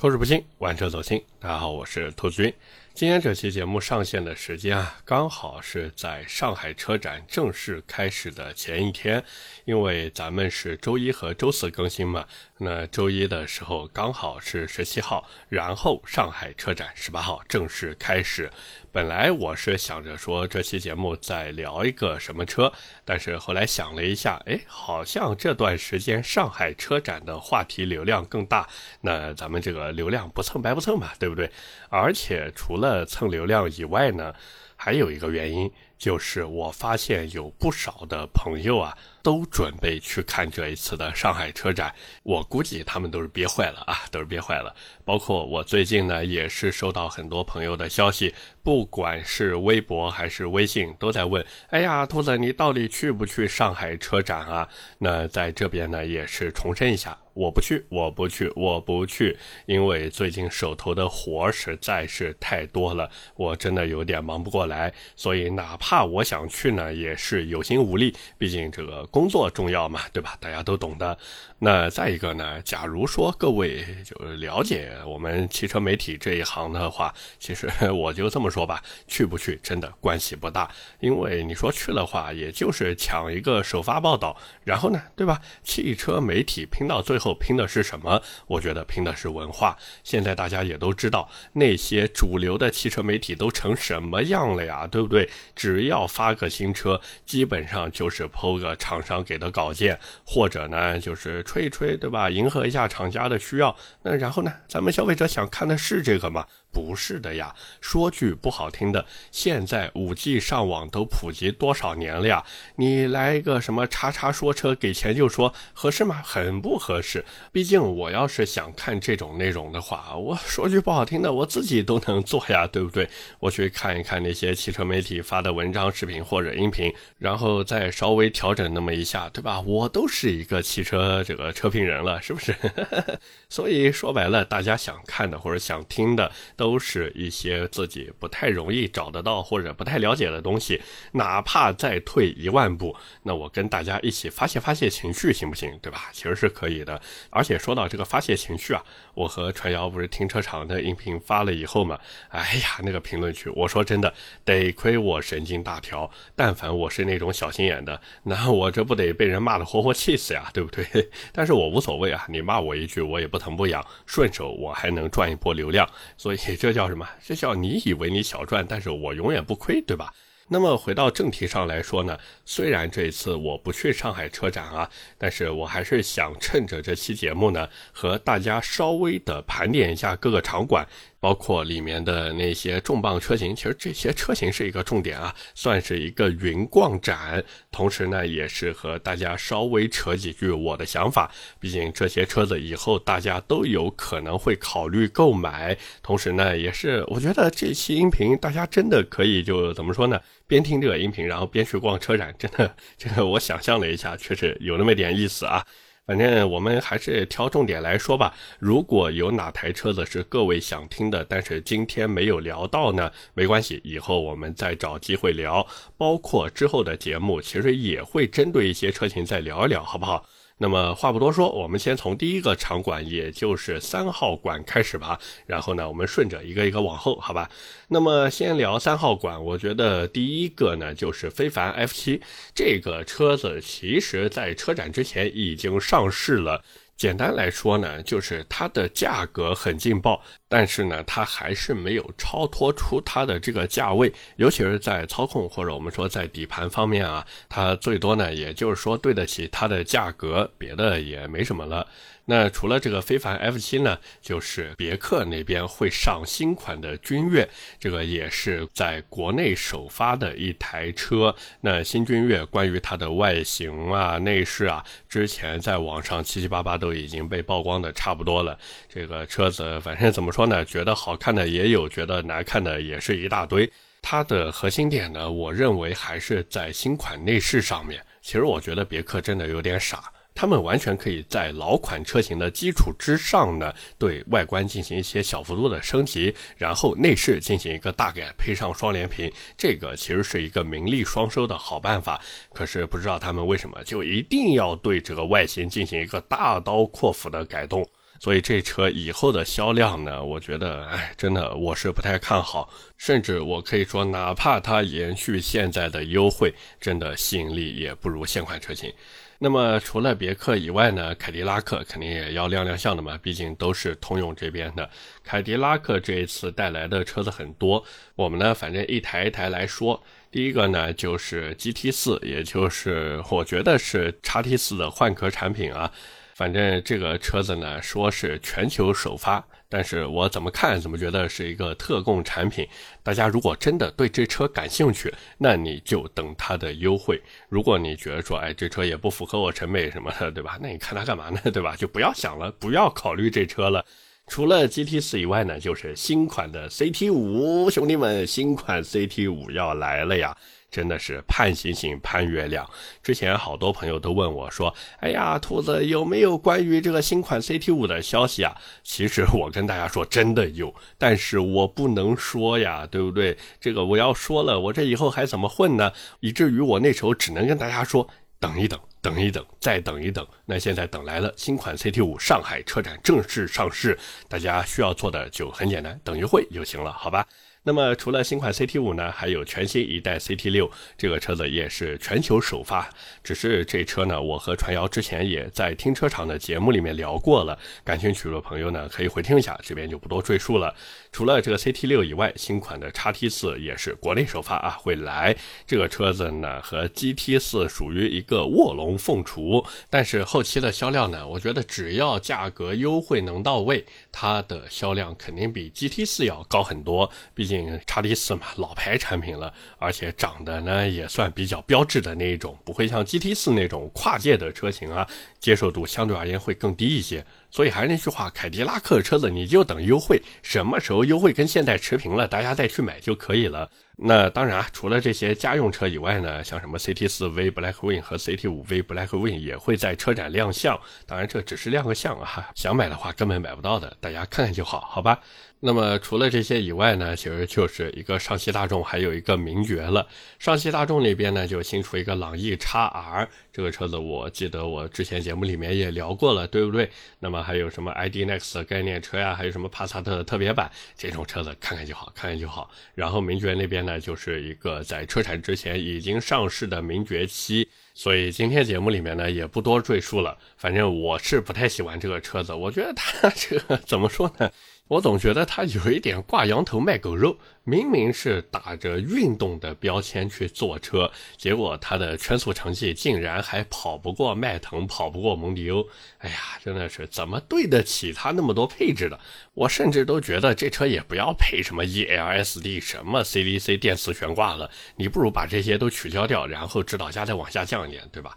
口齿不清，玩车走心。大家好，我是兔子君。今天这期节目上线的时间啊，刚好是在上海车展正式开始的前一天，因为咱们是周一和周四更新嘛。那周一的时候刚好是十七号，然后上海车展十八号正式开始。本来我是想着说这期节目再聊一个什么车，但是后来想了一下，哎，好像这段时间上海车展的话题流量更大，那咱们这个流量不蹭白不蹭嘛，对不对？而且除了蹭流量以外呢，还有一个原因。就是我发现有不少的朋友啊，都准备去看这一次的上海车展。我估计他们都是憋坏了啊，都是憋坏了。包括我最近呢，也是收到很多朋友的消息，不管是微博还是微信，都在问：哎呀，兔子，你到底去不去上海车展啊？那在这边呢，也是重申一下，我不去，我不去，我不去，因为最近手头的活实在是太多了，我真的有点忙不过来，所以哪怕。我想去呢，也是有心无力，毕竟这个工作重要嘛，对吧？大家都懂的。那再一个呢，假如说各位就了解我们汽车媒体这一行的话，其实我就这么说吧，去不去真的关系不大，因为你说去的话，也就是抢一个首发报道，然后呢，对吧？汽车媒体拼到最后拼的是什么？我觉得拼的是文化。现在大家也都知道，那些主流的汽车媒体都成什么样了呀，对不对？只要发个新车，基本上就是抛个厂商给的稿件，或者呢就是吹一吹，对吧？迎合一下厂家的需要。那然后呢，咱们消费者想看的是这个吗？不是的呀，说句不好听的，现在五 G 上网都普及多少年了呀？你来一个什么叉叉说车，给钱就说合适吗？很不合适。毕竟我要是想看这种内容的话，我说句不好听的，我自己都能做呀，对不对？我去看一看那些汽车媒体发的文章、视频或者音频，然后再稍微调整那么一下，对吧？我都是一个汽车这个车评人了，是不是？所以说白了，大家想看的或者想听的。都是一些自己不太容易找得到或者不太了解的东西，哪怕再退一万步，那我跟大家一起发泄发泄情绪，行不行？对吧？其实是可以的。而且说到这个发泄情绪啊，我和传谣不是停车场的音频发了以后嘛，哎呀，那个评论区，我说真的，得亏我神经大条，但凡我是那种小心眼的，那我这不得被人骂的活活气死呀，对不对？但是我无所谓啊，你骂我一句，我也不疼不痒，顺手我还能赚一波流量，所以。这叫什么？这叫你以为你小赚，但是我永远不亏，对吧？那么回到正题上来说呢，虽然这一次我不去上海车展啊，但是我还是想趁着这期节目呢，和大家稍微的盘点一下各个场馆。包括里面的那些重磅车型，其实这些车型是一个重点啊，算是一个云逛展。同时呢，也是和大家稍微扯几句我的想法。毕竟这些车子以后大家都有可能会考虑购买。同时呢，也是我觉得这期音频大家真的可以就怎么说呢？边听这个音频，然后边去逛车展，真的这个我想象了一下，确实有那么点意思啊。反正我们还是挑重点来说吧。如果有哪台车子是各位想听的，但是今天没有聊到呢，没关系，以后我们再找机会聊。包括之后的节目，其实也会针对一些车型再聊一聊，好不好？那么话不多说，我们先从第一个场馆，也就是三号馆开始吧。然后呢，我们顺着一个一个往后，好吧？那么先聊三号馆，我觉得第一个呢就是非凡 F 七这个车子，其实在车展之前已经上市了。简单来说呢，就是它的价格很劲爆，但是呢，它还是没有超脱出它的这个价位，尤其是在操控或者我们说在底盘方面啊，它最多呢，也就是说对得起它的价格，别的也没什么了。那除了这个非凡 F7 呢，就是别克那边会上新款的君越，这个也是在国内首发的一台车。那新君越关于它的外形啊、内饰啊，之前在网上七七八八都已经被曝光的差不多了。这个车子反正怎么说呢，觉得好看的也有，觉得难看的也是一大堆。它的核心点呢，我认为还是在新款内饰上面。其实我觉得别克真的有点傻。他们完全可以在老款车型的基础之上呢，对外观进行一些小幅度的升级，然后内饰进行一个大改，配上双联屏，这个其实是一个名利双收的好办法。可是不知道他们为什么就一定要对这个外形进行一个大刀阔斧的改动。所以这车以后的销量呢，我觉得，哎，真的我是不太看好，甚至我可以说，哪怕它延续现在的优惠，真的吸引力也不如现款车型。那么除了别克以外呢，凯迪拉克肯定也要亮亮相的嘛，毕竟都是通用这边的。凯迪拉克这一次带来的车子很多，我们呢反正一台一台来说。第一个呢就是 GT 四，也就是我觉得是叉 T 四的换壳产品啊。反正这个车子呢说是全球首发。但是我怎么看怎么觉得是一个特供产品。大家如果真的对这车感兴趣，那你就等它的优惠。如果你觉得说，哎，这车也不符合我审美什么的，对吧？那你看它干嘛呢？对吧？就不要想了，不要考虑这车了。除了 GT 四以外呢，就是新款的 CT 五，兄弟们，新款 CT 五要来了呀！真的是盼星星盼月亮。之前好多朋友都问我说：“哎呀，兔子有没有关于这个新款 CT 五的消息啊？”其实我跟大家说，真的有，但是我不能说呀，对不对？这个我要说了，我这以后还怎么混呢？以至于我那时候只能跟大家说，等一等，等一等，再等一等。那现在等来了，新款 CT 五上海车展正式上市，大家需要做的就很简单，等一会就行了，好吧？那么除了新款 CT 五呢，还有全新一代 CT 六，这个车子也是全球首发。只是这车呢，我和传谣之前也在停车场的节目里面聊过了，感兴趣的朋友呢可以回听一下，这边就不多赘述了。除了这个 CT 六以外，新款的叉 T 四也是国内首发啊，会来。这个车子呢和 GT 四属于一个卧龙凤雏，但是后期的销量呢，我觉得只要价格优惠能到位，它的销量肯定比 GT 四要高很多，毕竟。叉 T 四嘛，老牌产品了，而且长得呢也算比较标致的那一种，不会像 GT 四那种跨界的车型啊，接受度相对而言会更低一些。所以还是那句话，凯迪拉克车子你就等优惠，什么时候优惠跟现在持平了，大家再去买就可以了。那当然啊，除了这些家用车以外呢，像什么 CT 四 V Blackwing 和 CT 五 V Blackwing 也会在车展亮相。当然这只是亮个相啊，想买的话根本买不到的，大家看看就好，好吧？那么除了这些以外呢，其实就是一个上汽大众，还有一个名爵了。上汽大众那边呢，就新出一个朗逸 x R 这个车子，我记得我之前节目里面也聊过了，对不对？那么还有什么 ID Next 概念车呀，还有什么帕萨特的特别版这种车子，看看就好，看看就好。然后名爵那边呢，就是一个在车展之前已经上市的名爵七，所以今天节目里面呢也不多赘述了。反正我是不太喜欢这个车子，我觉得它这个 怎么说呢？我总觉得他有一点挂羊头卖狗肉，明明是打着运动的标签去做车，结果他的圈速成绩竟然还跑不过迈腾，跑不过蒙迪欧。哎呀，真的是怎么对得起它那么多配置的？我甚至都觉得这车也不要配什么 ELSD、什么 CVC 电磁悬挂了，你不如把这些都取消掉，然后指导价再往下降一点，对吧？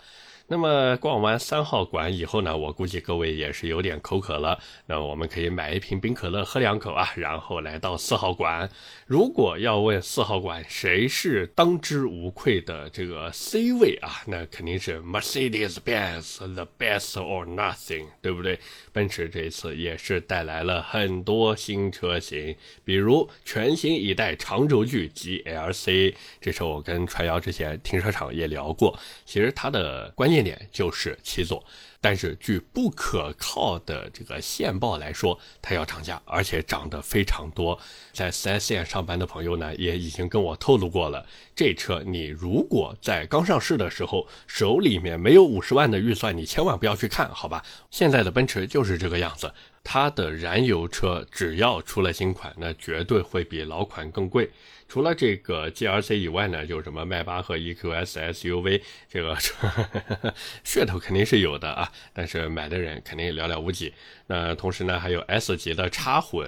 那么逛完三号馆以后呢，我估计各位也是有点口渴了。那我们可以买一瓶冰可乐喝两口啊，然后来到四号馆。如果要问四号馆谁是当之无愧的这个 C 位啊，那肯定是 Mercedes-Benz the best or nothing，对不对？奔驰这一次也是带来了很多新车型，比如全新一代长轴距 GLC，这是我跟传谣之前停车场也聊过。其实它的关键。点就是七座，但是据不可靠的这个线报来说，它要涨价，而且涨得非常多。在 4S 店上班的朋友呢，也已经跟我透露过了，这车你如果在刚上市的时候手里面没有五十万的预算，你千万不要去看，好吧？现在的奔驰就是这个样子，它的燃油车只要出了新款，那绝对会比老款更贵。除了这个 GLC 以外呢，就是什么迈巴赫 EQS SUV，这个 噱头肯定是有的啊，但是买的人肯定寥寥无几。呃，同时呢，还有 S 级的插混，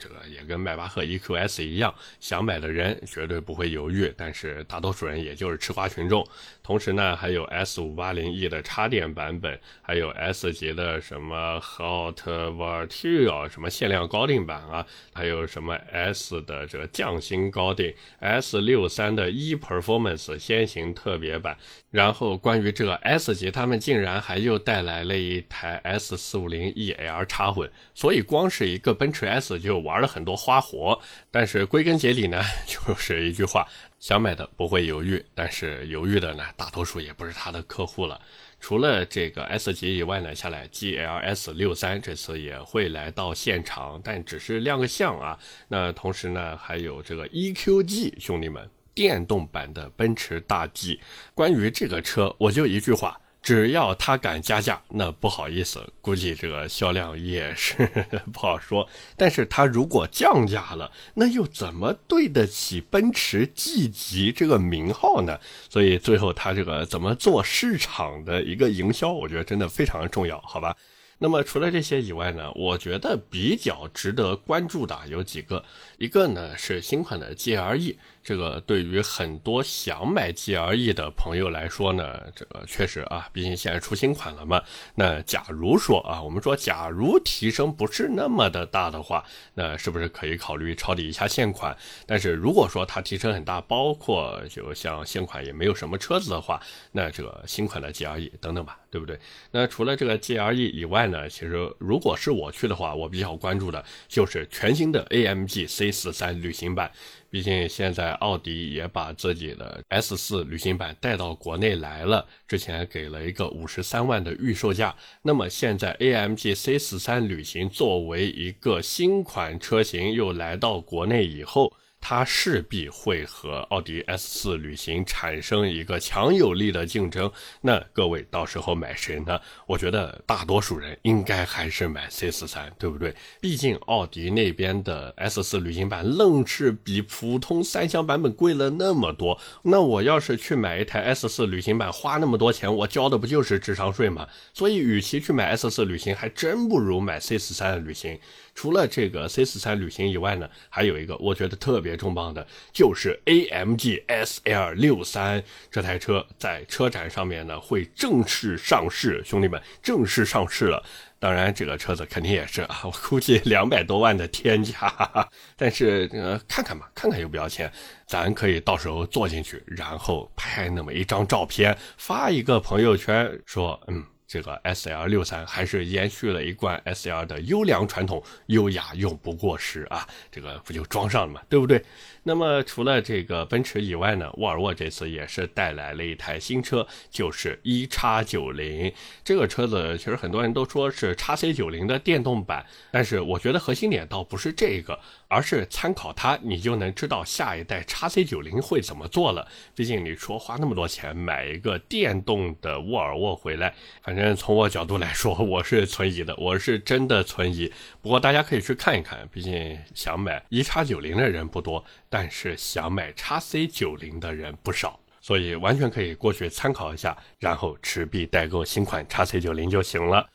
这个也跟迈巴赫 EQS 一样，想买的人绝对不会犹豫，但是大多数人也就是吃瓜群众。同时呢，还有 S580E 的插电版本，还有 S 级的什么 hot Verteo 什么限量高定版啊，还有什么 S 的这个匠心高定，S63 的 E performance 先行特别版。然后关于这个 S 级，他们竟然还又带来了一台 S450EL。而插混。所以光是一个奔驰 s 就玩了很多花活。但是归根结底呢 就是一句话想买的不会犹豫但是犹豫的呢大多数也不是他的客户了。除了这个 s 级以外呢下来 gls 六三这次也会来到现场但只是亮个相啊。那同时呢还有这个 eqg 兄弟们电动版的奔驰大 g 关于这个车我就一句话只要他敢加价，那不好意思，估计这个销量也是 不好说。但是他如果降价了，那又怎么对得起奔驰 G 级这个名号呢？所以最后他这个怎么做市场的一个营销，我觉得真的非常重要，好吧？那么除了这些以外呢，我觉得比较值得关注的有几个，一个呢是新款的 GLE。这个对于很多想买 GLE 的朋友来说呢，这个确实啊，毕竟现在出新款了嘛。那假如说啊，我们说假如提升不是那么的大的话，那是不是可以考虑抄底一下现款？但是如果说它提升很大，包括就像现款也没有什么车子的话，那这个新款的 GLE 等等吧，对不对？那除了这个 GLE 以外呢，其实如果是我去的话，我比较关注的就是全新的 AMG C S3 旅行版。毕竟现在奥迪也把自己的 S 四旅行版带到国内来了，之前给了一个五十三万的预售价。那么现在 AMG C 四三旅行作为一个新款车型又来到国内以后。它势必会和奥迪 S 四旅行产生一个强有力的竞争。那各位到时候买谁呢？我觉得大多数人应该还是买 C 四三，对不对？毕竟奥迪那边的 S 四旅行版愣是比普通三厢版本贵了那么多。那我要是去买一台 S 四旅行版，花那么多钱，我交的不就是智商税吗？所以，与其去买 S 四旅行，还真不如买 C 四三的旅行。除了这个 C 四三旅行以外呢，还有一个我觉得特别重磅的，就是 AMG SL 六三这台车在车展上面呢会正式上市，兄弟们，正式上市了。当然，这个车子肯定也是啊，我估计两百多万的天价，但是呃，看看吧，看看要不要钱，咱可以到时候坐进去，然后拍那么一张照片，发一个朋友圈，说嗯。这个 S L 六三还是延续了一贯 S L 的优良传统，优雅永不过时啊！这个不就装上了嘛，对不对？那么除了这个奔驰以外呢，沃尔沃这次也是带来了一台新车，就是一叉九零。这个车子其实很多人都说是叉 C 九零的电动版，但是我觉得核心点倒不是这个。而是参考它，你就能知道下一代叉 C 九零会怎么做了。毕竟你说花那么多钱买一个电动的沃尔沃回来，反正从我角度来说，我是存疑的，我是真的存疑。不过大家可以去看一看，毕竟想买一叉九零的人不多，但是想买叉 C 九零的人不少，所以完全可以过去参考一下，然后持币代购新款叉 C 九零就行了。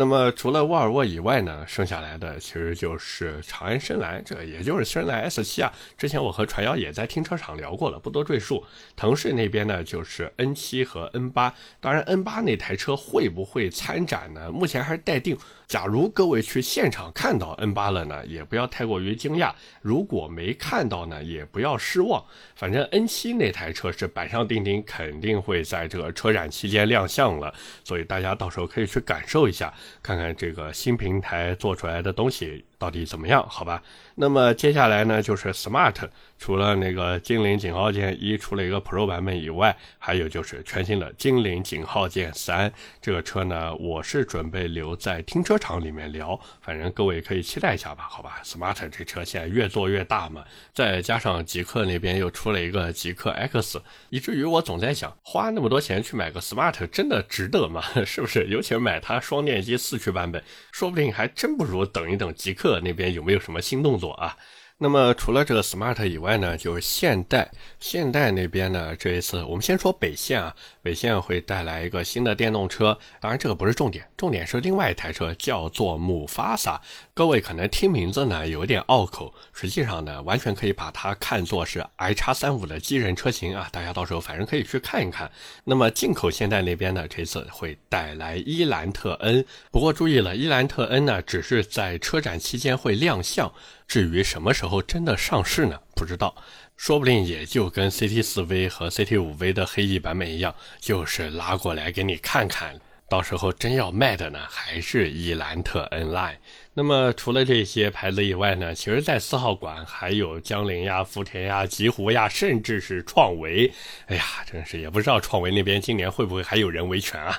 那么除了沃尔沃以外呢，剩下来的其实就是长安深蓝，这也就是深蓝 S7 啊。之前我和传谣也在停车场聊过了，不多赘述。腾势那边呢，就是 N7 和 N8。当然，N8 那台车会不会参展呢？目前还是待定。假如各位去现场看到 N 八了呢，也不要太过于惊讶；如果没看到呢，也不要失望。反正 N 七那台车是板上钉钉，肯定会在这个车展期间亮相了，所以大家到时候可以去感受一下，看看这个新平台做出来的东西。到底怎么样？好吧，那么接下来呢，就是 Smart，除了那个精灵井号键一出了一个 Pro 版本以外，还有就是全新的精灵井号键三。这个车呢，我是准备留在停车场里面聊，反正各位可以期待一下吧。好吧，Smart 这车现在越做越大嘛，再加上极客那边又出了一个极客 X，以至于我总在想，花那么多钱去买个 Smart 真的值得吗？是不是？尤其是买它双电机四驱版本，说不定还真不如等一等极客。那边有没有什么新动作啊？那么除了这个 smart 以外呢，就是现代。现代那边呢，这一次我们先说北线啊，北线会带来一个新的电动车。当然这个不是重点，重点是另外一台车叫做姆法萨。各位可能听名字呢有点拗口，实际上呢完全可以把它看作是 i 叉三五的机人车型啊。大家到时候反正可以去看一看。那么进口现代那边呢，这次会带来伊兰特 N。不过注意了，伊兰特 N 呢只是在车展期间会亮相。至于什么时候真的上市呢？不知道，说不定也就跟 CT 四 V 和 CT 五 V 的黑翼版本一样，就是拉过来给你看看。到时候真要卖的呢，还是伊兰特 N Line。那么除了这些牌子以外呢，其实，在四号馆还有江铃呀、福田呀、吉湖呀，甚至是创维。哎呀，真是也不知道创维那边今年会不会还有人维权啊？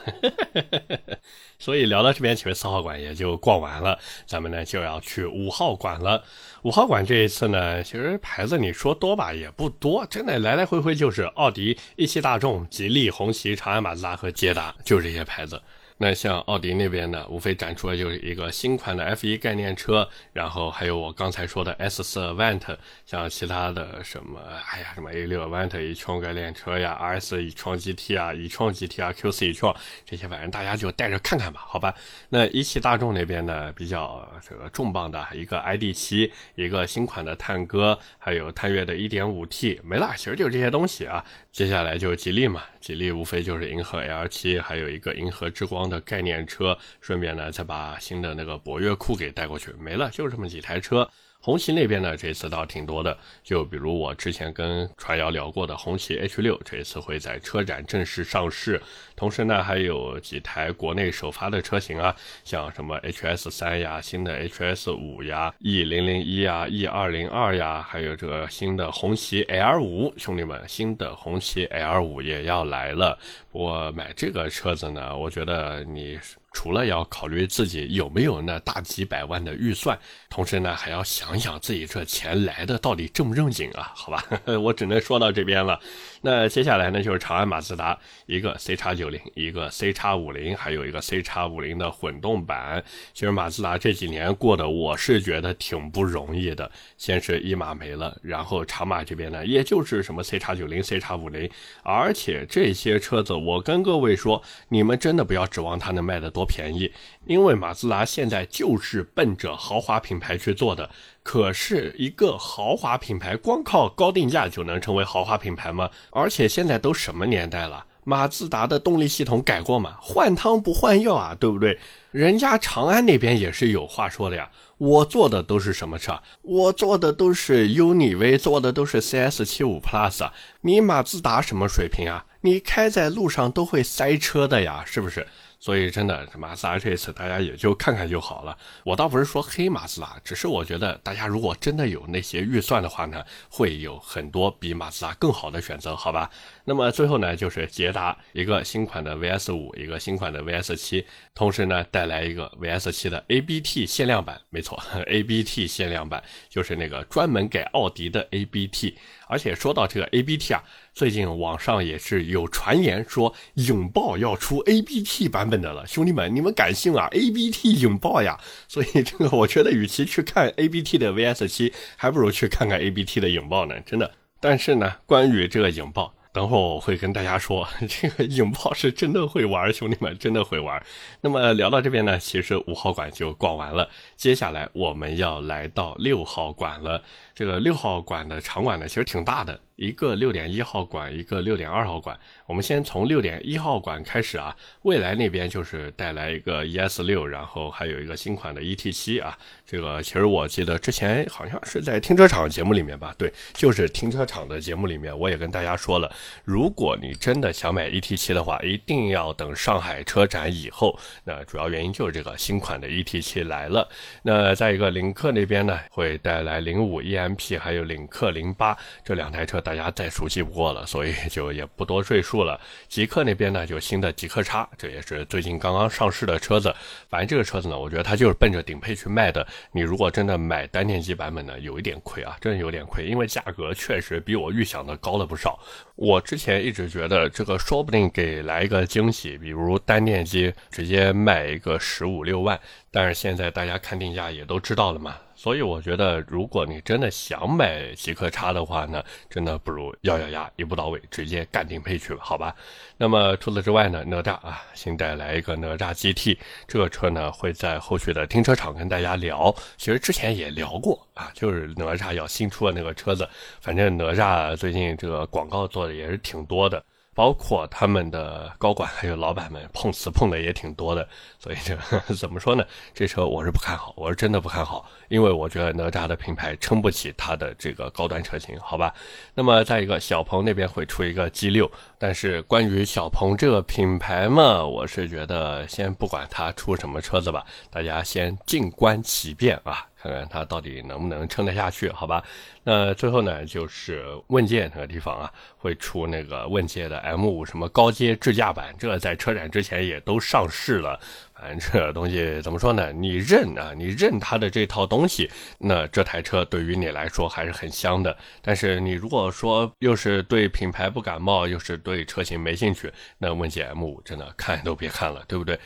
所以聊到这边，其实四号馆也就逛完了，咱们呢就要去五号馆了。五号馆这一次呢，其实牌子你说多吧也不多，真的来来回回就是奥迪、一汽大众、吉利、红旗、长安马自达和捷达，就这些牌子。那像奥迪那边呢，无非展出的就是一个新款的 F1 概念车，然后还有我刚才说的 S4 Avant，像其他的什么，哎呀，什么 A6 Avant 一创概念车呀，RS 一创 GT 啊，一创 GT 啊，Q4 一创这些，反正大家就带着看看吧，好吧？那一汽大众那边呢，比较这个重磅的一个 ID.7，一个新款的探歌，还有探岳的 1.5T，没了，其实就是这些东西啊。接下来就吉利嘛，吉利无非就是银河 L7，还有一个银河之光的概念车，顺便呢再把新的那个博越酷给带过去，没了，就这么几台车。红旗那边呢，这次倒挺多的，就比如我之前跟传谣聊过的红旗 H 六，这次会在车展正式上市。同时呢，还有几台国内首发的车型啊，像什么 HS 三呀、新的 HS 五呀、E 零零一呀、E 二零二呀，还有这个新的红旗 L 五，兄弟们，新的红旗 L 五也要来了。不过买这个车子呢，我觉得你。除了要考虑自己有没有那大几百万的预算，同时呢，还要想想自己这钱来的到底正不正经啊？好吧，我只能说到这边了。那接下来呢，就是长安马自达一个 C 叉九零，一个 C 叉五零，还有一个 C 叉五零的混动版。其实马自达这几年过的，我是觉得挺不容易的。先是一马没了，然后长马这边呢，也就是什么 C 叉九零、C 叉五零，而且这些车子，我跟各位说，你们真的不要指望它能卖得多便宜，因为马自达现在就是奔着豪华品牌去做的。可是一个豪华品牌，光靠高定价就能成为豪华品牌吗？而且现在都什么年代了，马自达的动力系统改过吗？换汤不换药啊，对不对？人家长安那边也是有话说的呀。我坐的都是什么车？我坐的都是 UNI-V，坐的都是 CS75 Plus。你马自达什么水平啊？你开在路上都会塞车的呀，是不是？所以真的，马自达这次大家也就看看就好了。我倒不是说黑马自达，只是我觉得大家如果真的有那些预算的话呢，会有很多比马自达更好的选择，好吧？那么最后呢，就是捷达一个新款的 VS 五，一个新款的 VS 七，同时呢带来一个 VS 七的 ABT 限量版，没错，ABT 限量版就是那个专门给奥迪的 ABT。而且说到这个 ABT 啊，最近网上也是有传言说影豹要出 ABT 版本的了，兄弟们，你们敢信啊？ABT 影豹呀，所以这个我觉得与其去看 ABT 的 VS 七，还不如去看看 ABT 的影豹呢，真的。但是呢，关于这个影豹。等会儿我会跟大家说，这个影豹是真的会玩，兄弟们真的会玩。那么聊到这边呢，其实五号馆就逛完了，接下来我们要来到六号馆了。这个六号馆的场馆呢，其实挺大的。一个六点一号馆，一个六点二号馆。我们先从六点一号馆开始啊。未来那边就是带来一个 ES 六，然后还有一个新款的 ET 七啊。这个其实我记得之前好像是在停车场节目里面吧？对，就是停车场的节目里面，我也跟大家说了，如果你真的想买 ET 七的话，一定要等上海车展以后。那主要原因就是这个新款的 ET 七来了。那再一个领克那边呢，会带来零五 EM M P 还有领克零八这两台车。大家再熟悉不过了，所以就也不多赘述了。极客那边呢，就新的极客叉，这也是最近刚刚上市的车子。反正这个车子呢，我觉得它就是奔着顶配去卖的。你如果真的买单电机版本呢，有一点亏啊，真的有点亏，因为价格确实比我预想的高了不少。我之前一直觉得这个说不定给来一个惊喜，比如单电机直接卖一个十五六万，但是现在大家看定价也都知道了嘛。所以我觉得，如果你真的想买极客叉的话呢，真的不如咬咬牙一步到位，直接干顶配去吧，好吧？那么除此之外呢，哪吒啊，新带来一个哪吒 GT，这个车呢会在后续的停车场跟大家聊。其实之前也聊过啊，就是哪吒要新出的那个车子，反正哪吒最近这个广告做的也是挺多的。包括他们的高管还有老板们碰瓷碰的也挺多的，所以这 怎么说呢？这车我是不看好，我是真的不看好，因为我觉得哪吒的品牌撑不起它的这个高端车型，好吧？那么再一个，小鹏那边会出一个 G 六，但是关于小鹏这个品牌嘛，我是觉得先不管它出什么车子吧，大家先静观其变啊。看看它到底能不能撑得下去，好吧？那最后呢，就是问界那个地方啊，会出那个问界的 M5 什么高阶智驾版，这在车展之前也都上市了。反正这东西怎么说呢？你认啊，你认它的这套东西，那这台车对于你来说还是很香的。但是你如果说又是对品牌不感冒，又是对车型没兴趣，那问界 M5 真的看都别看了，对不对？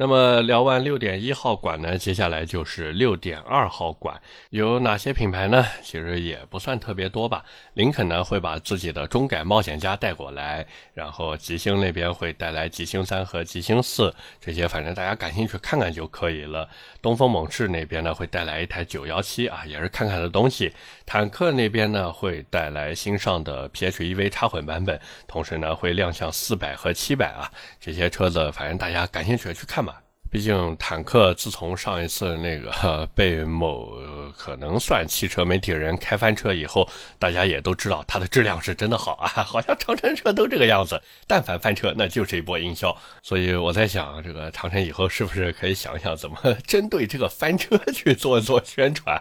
那么聊完六点一号馆呢，接下来就是六点二号馆，有哪些品牌呢？其实也不算特别多吧。林肯呢会把自己的中改冒险家带过来，然后吉星那边会带来吉星三和吉星四，这些反正大家感兴趣看看就可以了。东风猛士那边呢会带来一台九幺七啊，也是看看的东西。坦克那边呢会带来新上的 PHEV 插混版本，同时呢会亮相四百和七百啊，这些车子反正大家感兴趣去看吧。毕竟坦克自从上一次那个被某可能算汽车媒体人开翻车以后，大家也都知道它的质量是真的好啊，好像长城车都这个样子，但凡翻车那就是一波营销。所以我在想，这个长城以后是不是可以想想怎么 针对这个翻车 去做做宣传？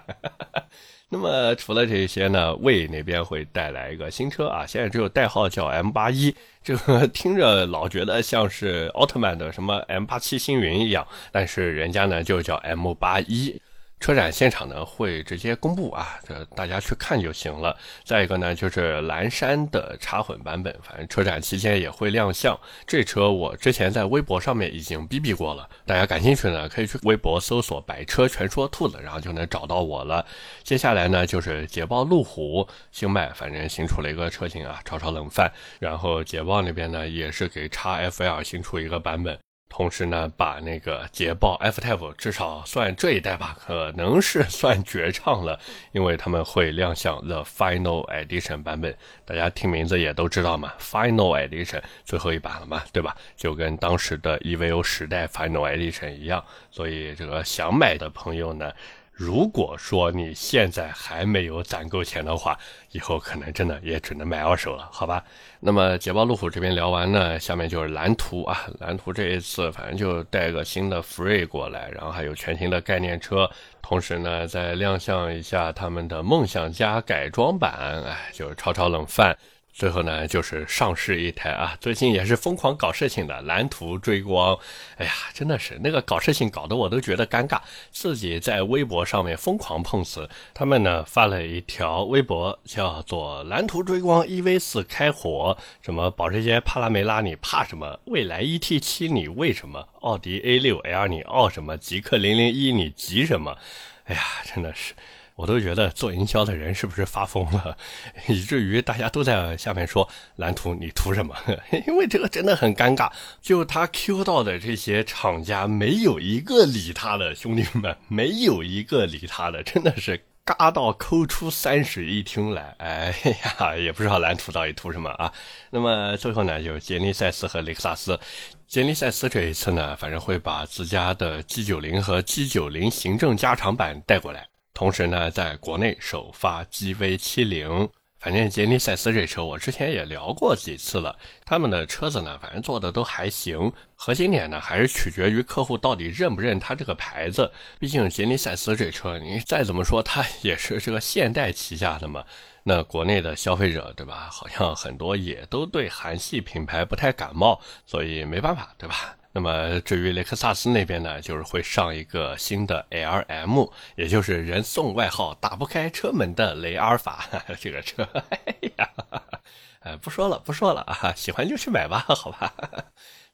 那么除了这些呢，魏那边会带来一个新车啊，现在只有代号叫 M 八一，这个听着老觉得像是奥特曼的什么 M 八七星云一样，但是人家呢就叫 M 八一。车展现场呢会直接公布啊，这大家去看就行了。再一个呢就是蓝山的插混版本，反正车展期间也会亮相。这车我之前在微博上面已经逼逼过了，大家感兴趣呢可以去微博搜索“百车全说兔子”，然后就能找到我了。接下来呢就是捷豹路虎星脉，反正新出了一个车型啊，炒炒冷饭。然后捷豹那边呢也是给叉 FL 新出一个版本。同时呢，把那个捷豹 F-Type 至少算这一代吧，可能是算绝唱了，因为他们会亮相 The Final Edition 版本。大家听名字也都知道嘛，Final Edition 最后一版了嘛，对吧？就跟当时的 EVO 时代 Final Edition 一样。所以这个想买的朋友呢。如果说你现在还没有攒够钱的话，以后可能真的也只能买二手了，好吧？那么捷豹路虎这边聊完呢，下面就是蓝图啊。蓝图这一次反正就带个新的 Free 过来，然后还有全新的概念车，同时呢再亮相一下他们的梦想家改装版，哎，就是炒炒冷饭。最后呢，就是上市一台啊，最近也是疯狂搞事情的蓝图追光，哎呀，真的是那个搞事情搞得我都觉得尴尬，自己在微博上面疯狂碰瓷。他们呢发了一条微博，叫做蓝图追光 EV 四开火，什么保时捷帕拉梅拉你怕什么？蔚来 ET 七你为什么？奥迪 A 六 L 你傲什么？极氪零零一你急什么？哎呀，真的是。我都觉得做营销的人是不是发疯了，以至于大家都在下面说蓝图你图什么？因为这个真的很尴尬，就他 Q 到的这些厂家没有一个理他的，兄弟们没有一个理他的，真的是尬到抠出三室一厅来。哎呀，也不知道蓝图到底图什么啊。那么最后呢，就杰尼赛斯和雷克萨斯。杰尼赛斯这一次呢，反正会把自家的 G90 和 G90 行政加长版带过来。同时呢，在国内首发 GV70，反正杰尼赛斯这车我之前也聊过几次了。他们的车子呢，反正做的都还行。核心点呢，还是取决于客户到底认不认他这个牌子。毕竟杰尼赛斯这车，你再怎么说，它也是这个现代旗下的嘛。那国内的消费者，对吧？好像很多也都对韩系品牌不太感冒，所以没办法，对吧？那么至于雷克萨斯那边呢，就是会上一个新的 L M，也就是人送外号“打不开车门的雷阿尔法” 这个车。哎呀，呃，不说了，不说了啊，喜欢就去买吧，好吧。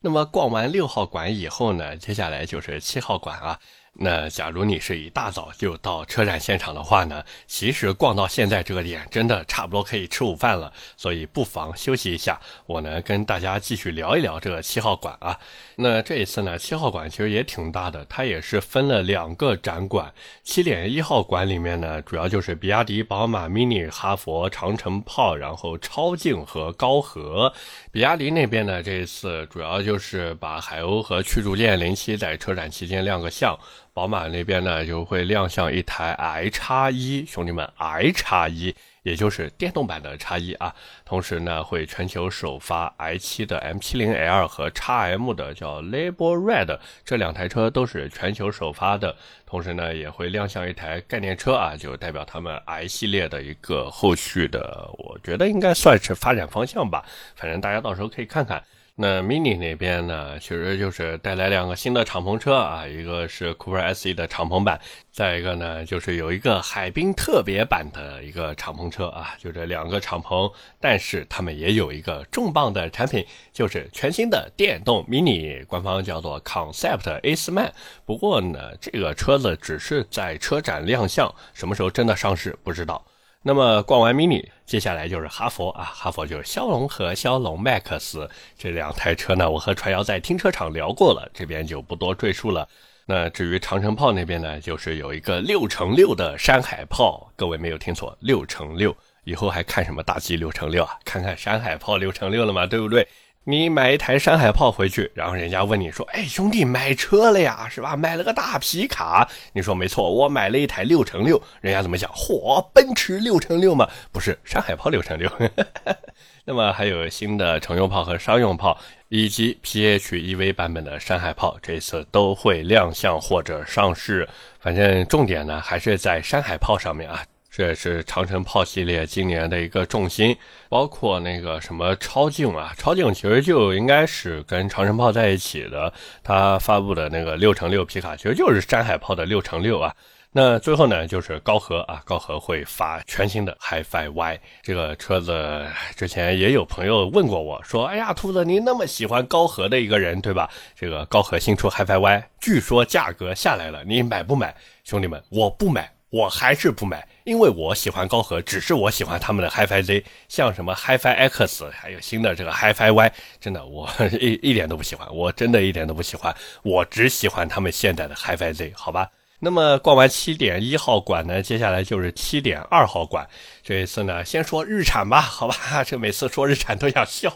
那么逛完六号馆以后呢，接下来就是七号馆啊。那假如你是一大早就到车展现场的话呢，其实逛到现在这个点，真的差不多可以吃午饭了。所以不妨休息一下，我呢跟大家继续聊一聊这个七号馆啊。那这一次呢，七号馆其实也挺大的，它也是分了两个展馆。七点一号馆里面呢，主要就是比亚迪、宝马、Mini、哈佛、长城炮，然后超竞和高和。比亚迪那边呢，这一次主要就是把海鸥和驱逐舰零七在车展期间亮个相。宝马那边呢就会亮相一台 i 叉一，兄弟们 i 叉一，也就是电动版的叉一啊。同时呢会全球首发 i 七的 M 七零 L 和叉 M 的叫 Label Red，这两台车都是全球首发的。同时呢也会亮相一台概念车啊，就代表他们 i 系列的一个后续的，我觉得应该算是发展方向吧。反正大家到时候可以看看。那 Mini 那边呢，其实就是带来两个新的敞篷车啊，一个是 Cooper SE 的敞篷版，再一个呢就是有一个海滨特别版的一个敞篷车啊，就这两个敞篷，但是他们也有一个重磅的产品，就是全新的电动 Mini，官方叫做 Concept Aceman。不过呢，这个车子只是在车展亮相，什么时候真的上市不知道。那么逛完 mini，接下来就是哈佛啊，哈佛就是骁龙和骁龙 Max 这两台车呢，我和传谣在停车场聊过了，这边就不多赘述了。那至于长城炮那边呢，就是有一个六乘六的山海炮，各位没有听错，六乘六，以后还看什么大 G 六乘六啊？看看山海炮六乘六了嘛，对不对？你买一台山海炮回去，然后人家问你说：“哎，兄弟，买车了呀，是吧？买了个大皮卡。”你说没错，我买了一台六乘六。人家怎么想？嚯，奔驰六乘六吗？不是，山海炮六乘六。那么还有新的乘用炮和商用炮，以及 PHEV 版本的山海炮，这次都会亮相或者上市。反正重点呢，还是在山海炮上面啊。这也是长城炮系列今年的一个重心，包括那个什么超竞啊，超竞其实就应该是跟长城炮在一起的。它发布的那个六乘六皮卡，其实就是山海炮的六乘六啊。那最后呢，就是高和啊，高和会发全新的 HiFi Y 这个车子。之前也有朋友问过我说：“哎呀，兔子，你那么喜欢高和的一个人，对吧？这个高和新出 HiFi Y，据说价格下来了，你买不买？兄弟们，我不买，我还是不买。”因为我喜欢高和，只是我喜欢他们的 HiFi Z，像什么 HiFi X，还有新的这个 HiFi Y，真的我一一点都不喜欢，我真的一点都不喜欢，我只喜欢他们现在的 HiFi Z，好吧？那么逛完七点一号馆呢，接下来就是七点二号馆，这一次呢，先说日产吧，好吧？这每次说日产都想笑。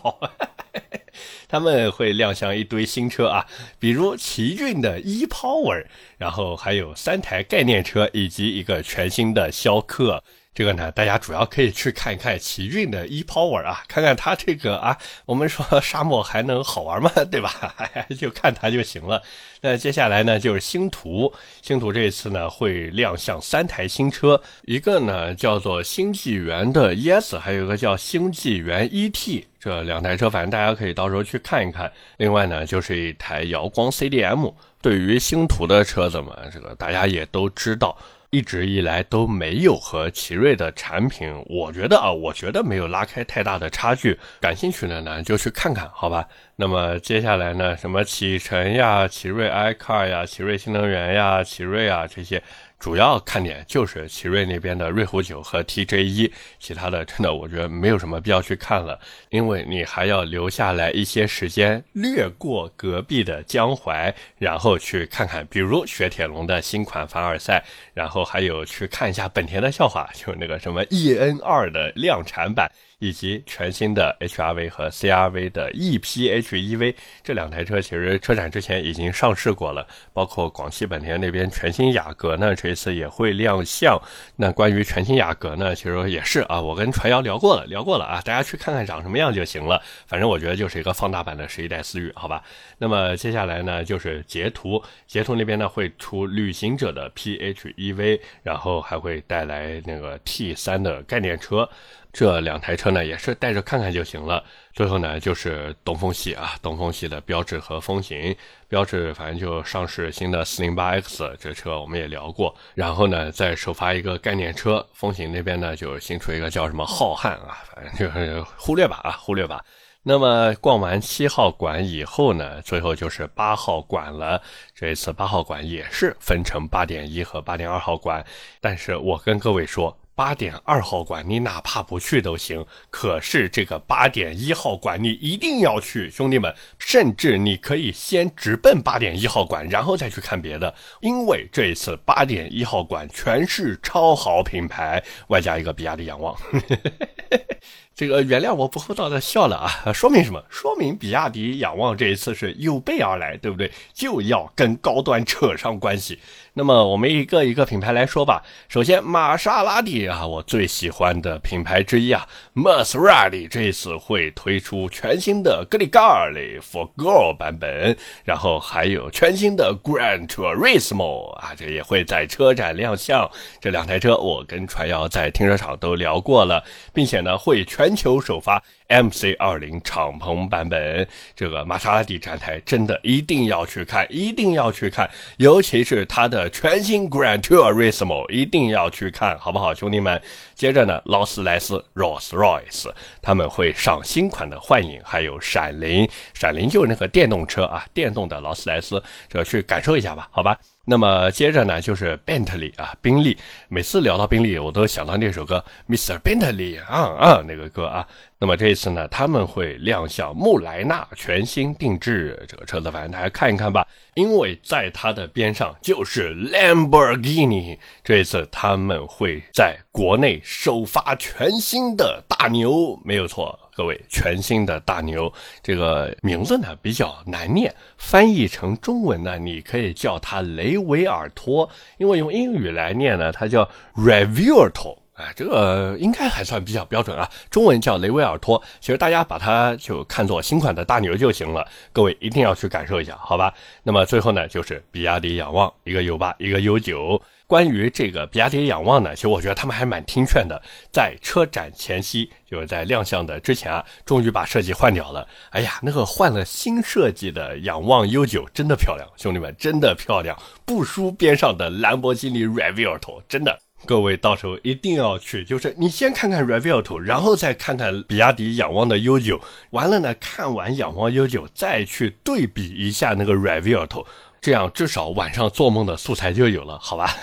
他们会亮相一堆新车啊，比如奇骏的 ePower，然后还有三台概念车以及一个全新的逍客。这个呢，大家主要可以去看一看奇骏的 ePower 啊，看看它这个啊，我们说沙漠还能好玩吗？对吧？就看它就行了。那接下来呢，就是星途，星途这一次呢会亮相三台新车，一个呢叫做星际元的 ES，还有一个叫星际元 ET，这两台车反正大家可以到时候去看一看。另外呢，就是一台瑶光 CDM。对于星途的车子嘛，这个大家也都知道。一直以来都没有和奇瑞的产品，我觉得啊，我觉得没有拉开太大的差距。感兴趣的呢，就去看看，好吧？那么接下来呢，什么启辰呀、奇瑞 iCar 呀、奇瑞新能源呀、奇瑞啊这些。主要看点就是奇瑞那边的瑞虎九和 TJ 一，其他的真的我觉得没有什么必要去看了，因为你还要留下来一些时间，略过隔壁的江淮，然后去看看，比如雪铁龙的新款凡尔赛，然后还有去看一下本田的笑话，就那个什么 EN 二的量产版。以及全新的 HRV 和 CRV 的 ePHEV 这两台车，其实车展之前已经上市过了。包括广汽本田那边全新雅阁呢，这一次也会亮相。那关于全新雅阁呢，其实也是啊，我跟传谣聊过了，聊过了啊，大家去看看长什么样就行了。反正我觉得就是一个放大版的十一代思域，好吧。那么接下来呢，就是捷途，捷途那边呢会出旅行者的 PHEV，然后还会带来那个 T 三的概念车。这两台车呢，也是带着看看就行了。最后呢，就是东风系啊，东风系的标致和风行。标致反正就上市新的 408X 这车，我们也聊过。然后呢，再首发一个概念车，风行那边呢就新出一个叫什么浩瀚啊，反正就是忽略吧啊，忽略吧。那么逛完七号馆以后呢，最后就是八号馆了。这一次八号馆也是分成八点一和八点二号馆，但是我跟各位说。八点二号馆，你哪怕不去都行。可是这个八点一号馆，你一定要去，兄弟们。甚至你可以先直奔八点一号馆，然后再去看别的。因为这一次八点一号馆全是超豪品牌，外加一个比亚迪仰望。这个原谅我不厚道的笑了啊，说明什么？说明比亚迪仰望这一次是有备而来，对不对？就要跟高端扯上关系。那么我们一个一个品牌来说吧。首先，玛莎拉蒂啊，我最喜欢的品牌之一啊，Maserati 这次会推出全新的格里高利 For Girl 版本，然后还有全新的 Gran Turismo 啊，这也会在车展亮相。这两台车我跟传谣在停车场都聊过了，并且呢会。全球首发 MC 二零敞篷版本，这个玛莎拉蒂展台真的一定要去看，一定要去看，尤其是它的全新 Gran Turismo，一定要去看，好不好，兄弟们？接着呢，劳斯莱斯 Rolls Royce 他们会上新款的幻影，还有闪灵，闪灵就是那个电动车啊，电动的劳斯莱斯，这去感受一下吧，好吧？那么接着呢，就是 Bentley 啊，宾利。每次聊到宾利，我都想到那首歌，Mr. Bentley 啊啊，那个歌啊。那么这一次呢，他们会亮相穆莱纳全新定制这个车子，反正大家看一看吧。因为在它的边上就是 Lamborghini，这一次他们会在国内首发全新的大牛，没有错。各位，全新的大牛这个名字呢比较难念，翻译成中文呢，你可以叫它雷维尔托，因为用英语来念呢，它叫 Revuelto，哎，这个应该还算比较标准啊。中文叫雷威尔托，其实大家把它就看作新款的大牛就行了。各位一定要去感受一下，好吧？那么最后呢，就是比亚迪仰望，一个 U 八，一个 U 九。关于这个比亚迪仰望呢，其实我觉得他们还蛮听劝的，在车展前夕，就是在亮相的之前啊，终于把设计换掉了。哎呀，那个换了新设计的仰望 U9 真的漂亮，兄弟们真的漂亮，不输边上的兰博基尼 Reviro 真的，各位到时候一定要去，就是你先看看 Revial 图然后再看看比亚迪仰望的 U9，完了呢，看完仰望 U9 再去对比一下那个 Revial 图。这样至少晚上做梦的素材就有了，好吧？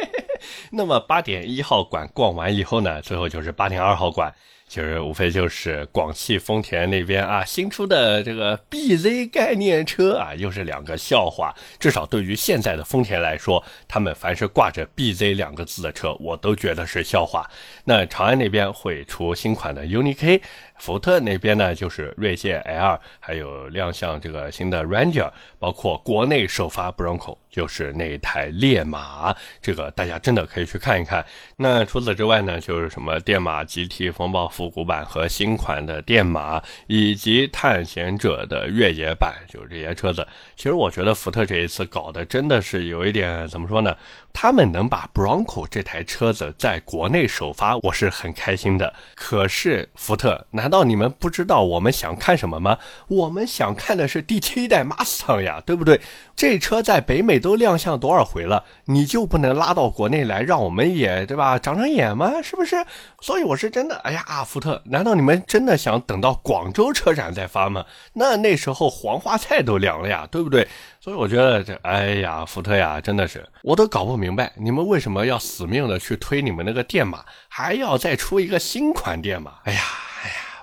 那么八点一号馆逛完以后呢，最后就是八点二号馆。其实无非就是广汽丰田那边啊新出的这个 BZ 概念车啊，又是两个笑话。至少对于现在的丰田来说，他们凡是挂着 BZ 两个字的车，我都觉得是笑话。那长安那边会出新款的 UNI-K，福特那边呢就是锐界 L，还有亮相这个新的 Ranger，包括国内首发 Bronco 就是那台烈马，这个大家真的可以去看一看。那除此之外呢，就是什么电马 GT 风暴。复古版和新款的电马，以及探险者的越野版，就是这些车子。其实我觉得福特这一次搞的真的是有一点怎么说呢？他们能把 Bronco 这台车子在国内首发，我是很开心的。可是福特，难道你们不知道我们想看什么吗？我们想看的是第七代 Mustang 呀，对不对？这车在北美都亮相多少回了，你就不能拉到国内来，让我们也对吧？长长眼吗？是不是？所以我是真的，哎呀。福特，难道你们真的想等到广州车展再发吗？那那时候黄花菜都凉了呀，对不对？所以我觉得这，哎呀，福特呀，真的是，我都搞不明白，你们为什么要死命的去推你们那个电马，还要再出一个新款电马？哎呀，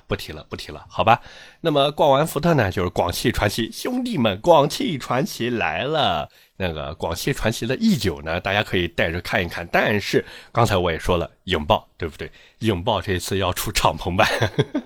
不提了，不提了，好吧。那么逛完福特呢，就是广汽传祺，兄弟们，广汽传祺来了。那个广汽传祺的 E 九呢，大家可以带着看一看。但是刚才我也说了，影豹对不对？影豹这次要出敞篷版，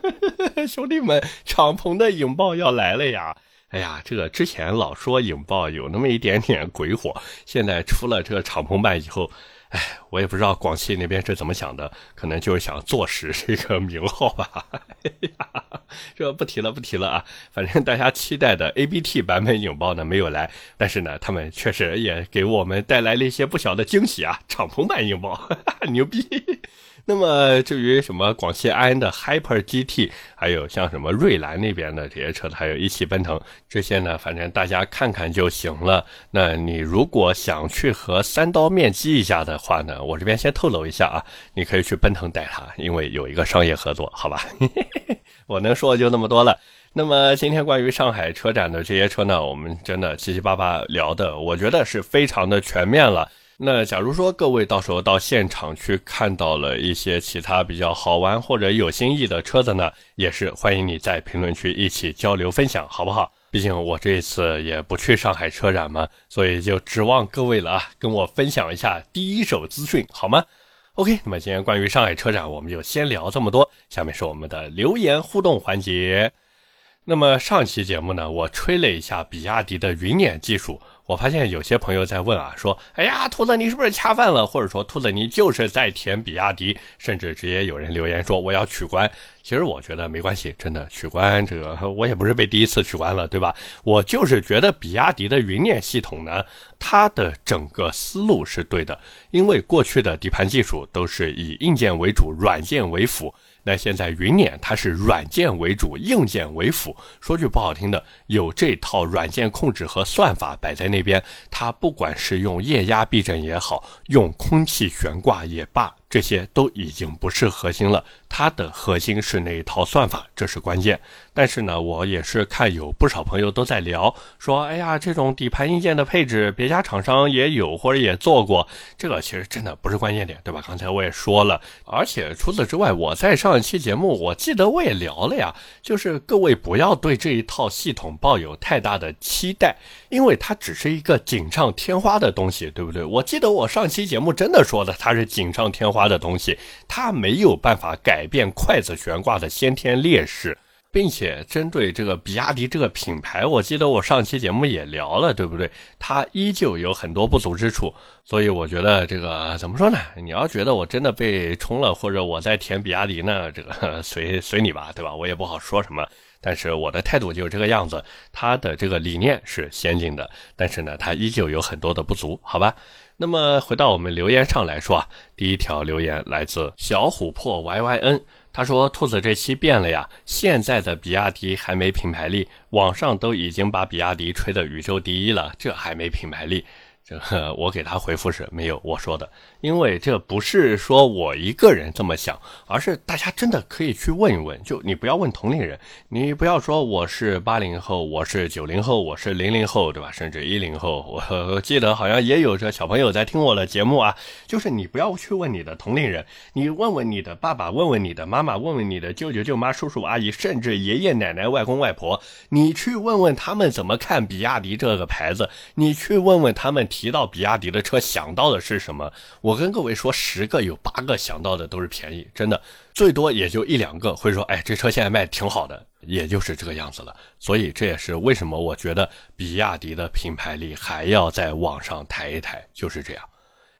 兄弟们，敞篷的影豹要来了呀！哎呀，这个之前老说影豹有那么一点点鬼火，现在出了这个敞篷版以后。哎，我也不知道广汽那边是怎么想的，可能就是想坐实这个名号吧。哎呀，这不提了，不提了啊！反正大家期待的 ABT 版本影豹呢没有来，但是呢，他们确实也给我们带来了一些不小的惊喜啊！敞篷版影豹，牛逼！那么至于什么广汽埃安的 Hyper GT，还有像什么瑞兰那边的这些车子，还有一汽奔腾这些呢，反正大家看看就行了。那你如果想去和三刀面基一下的话呢，我这边先透露一下啊，你可以去奔腾带它，因为有一个商业合作，好吧？我能说的就那么多了。那么今天关于上海车展的这些车呢，我们真的七七八八聊的，我觉得是非常的全面了。那假如说各位到时候到现场去看到了一些其他比较好玩或者有新意的车子呢，也是欢迎你在评论区一起交流分享，好不好？毕竟我这一次也不去上海车展嘛，所以就指望各位了啊，跟我分享一下第一手资讯，好吗？OK，那么今天关于上海车展，我们就先聊这么多。下面是我们的留言互动环节。那么上期节目呢，我吹了一下比亚迪的云辇技术。我发现有些朋友在问啊，说，哎呀，兔子你是不是恰饭了？或者说，兔子你就是在舔比亚迪，甚至直接有人留言说我要取关。其实我觉得没关系，真的取关这个我也不是被第一次取关了，对吧？我就是觉得比亚迪的云辇系统呢，它的整个思路是对的，因为过去的底盘技术都是以硬件为主，软件为辅。那现在云辇它是软件为主，硬件为辅。说句不好听的，有这套软件控制和算法摆在那边，它不管是用液压避震也好，用空气悬挂也罢。这些都已经不是核心了，它的核心是那一套算法，这是关键。但是呢，我也是看有不少朋友都在聊，说，哎呀，这种底盘硬件的配置，别家厂商也有或者也做过，这个其实真的不是关键点，对吧？刚才我也说了，而且除此之外，我在上一期节目，我记得我也聊了呀，就是各位不要对这一套系统抱有太大的期待，因为它只是一个锦上添花的东西，对不对？我记得我上期节目真的说的，它是锦上添花。的东西，它没有办法改变筷子悬挂的先天劣势，并且针对这个比亚迪这个品牌，我记得我上期节目也聊了，对不对？它依旧有很多不足之处，所以我觉得这个怎么说呢？你要觉得我真的被冲了，或者我在舔比亚迪呢，这个随随你吧，对吧？我也不好说什么。但是我的态度就是这个样子，他的这个理念是先进的，但是呢，他依旧有很多的不足，好吧？那么回到我们留言上来说啊，第一条留言来自小琥珀 Y Y N，他说：“兔子这期变了呀，现在的比亚迪还没品牌力，网上都已经把比亚迪吹得宇宙第一了，这还没品牌力。”这个我给他回复是没有我说的，因为这不是说我一个人这么想，而是大家真的可以去问一问。就你不要问同龄人，你不要说我是八零后，我是九零后，我是零零后，对吧？甚至一零后，我记得好像也有这小朋友在听我的节目啊。就是你不要去问你的同龄人，你问问你的爸爸，问问你的妈妈，问问你的舅舅舅妈、叔叔阿姨，甚至爷爷奶奶、外公外婆，你去问问他们怎么看比亚迪这个牌子，你去问问他们。提到比亚迪的车，想到的是什么？我我跟各位说，十个有八个想到的都是便宜，真的，最多也就一两个会说，哎，这车现在卖挺好的，也就是这个样子了。所以这也是为什么我觉得比亚迪的品牌力还要在往上抬一抬，就是这样。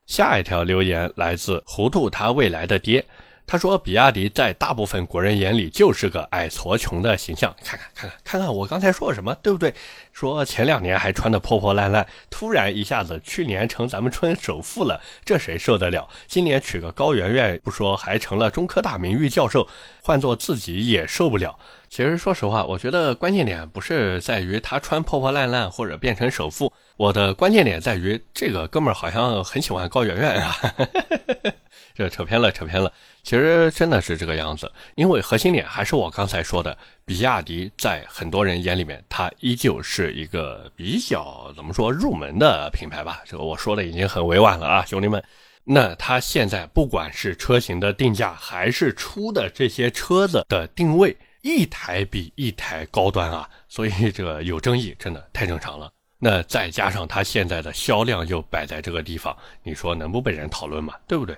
下一条留言来自糊涂他未来的爹。他说：“比亚迪在大部分国人眼里就是个矮矬穷的形象。看看，看看，看看我刚才说了什么，对不对？说前两年还穿的破破烂烂，突然一下子去年成咱们村首富了，这谁受得了？今年娶个高圆圆不说，还成了中科大名誉教授，换做自己也受不了。其实说实话，我觉得关键点不是在于他穿破破烂烂或者变成首富，我的关键点在于这个哥们儿好像很喜欢高圆圆啊。这扯偏了，扯偏了。”其实真的是这个样子，因为核心点还是我刚才说的，比亚迪在很多人眼里面，它依旧是一个比较怎么说入门的品牌吧。这个我说的已经很委婉了啊，兄弟们。那它现在不管是车型的定价，还是出的这些车子的定位，一台比一台高端啊，所以这个有争议真的太正常了。那再加上它现在的销量又摆在这个地方，你说能不被人讨论吗？对不对？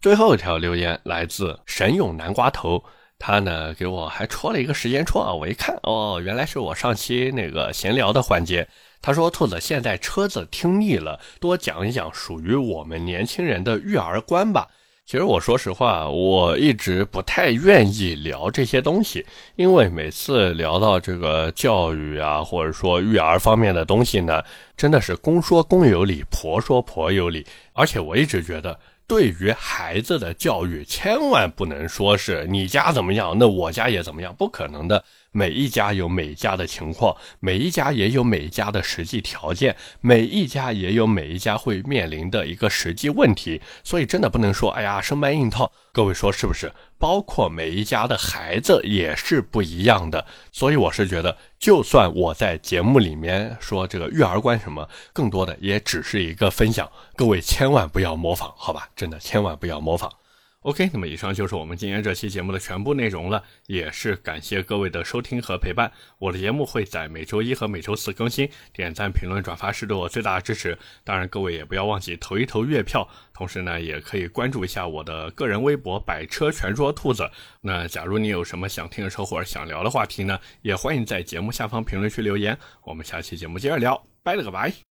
最后一条留言来自神勇南瓜头，他呢给我还戳了一个时间戳啊，我一看哦，原来是我上期那个闲聊的环节。他说：“兔子现在车子听腻了，多讲一讲属于我们年轻人的育儿观吧。”其实我说实话，我一直不太愿意聊这些东西，因为每次聊到这个教育啊，或者说育儿方面的东西呢，真的是公说公有理，婆说婆有理，而且我一直觉得。对于孩子的教育，千万不能说是你家怎么样，那我家也怎么样，不可能的。每一家有每一家的情况，每一家也有每一家的实际条件，每一家也有每一家会面临的一个实际问题。所以真的不能说，哎呀，生搬硬套。各位说是不是？包括每一家的孩子也是不一样的，所以我是觉得，就算我在节目里面说这个育儿观什么，更多的也只是一个分享，各位千万不要模仿，好吧？真的千万不要模仿。OK，那么以上就是我们今天这期节目的全部内容了，也是感谢各位的收听和陪伴。我的节目会在每周一和每周四更新，点赞、评论、转发是对我最大的支持。当然，各位也不要忘记投一投月票，同时呢，也可以关注一下我的个人微博“百车全说兔子”。那假如你有什么想听的车或者想聊的话题呢，也欢迎在节目下方评论区留言。我们下期节目接着聊，拜了个拜。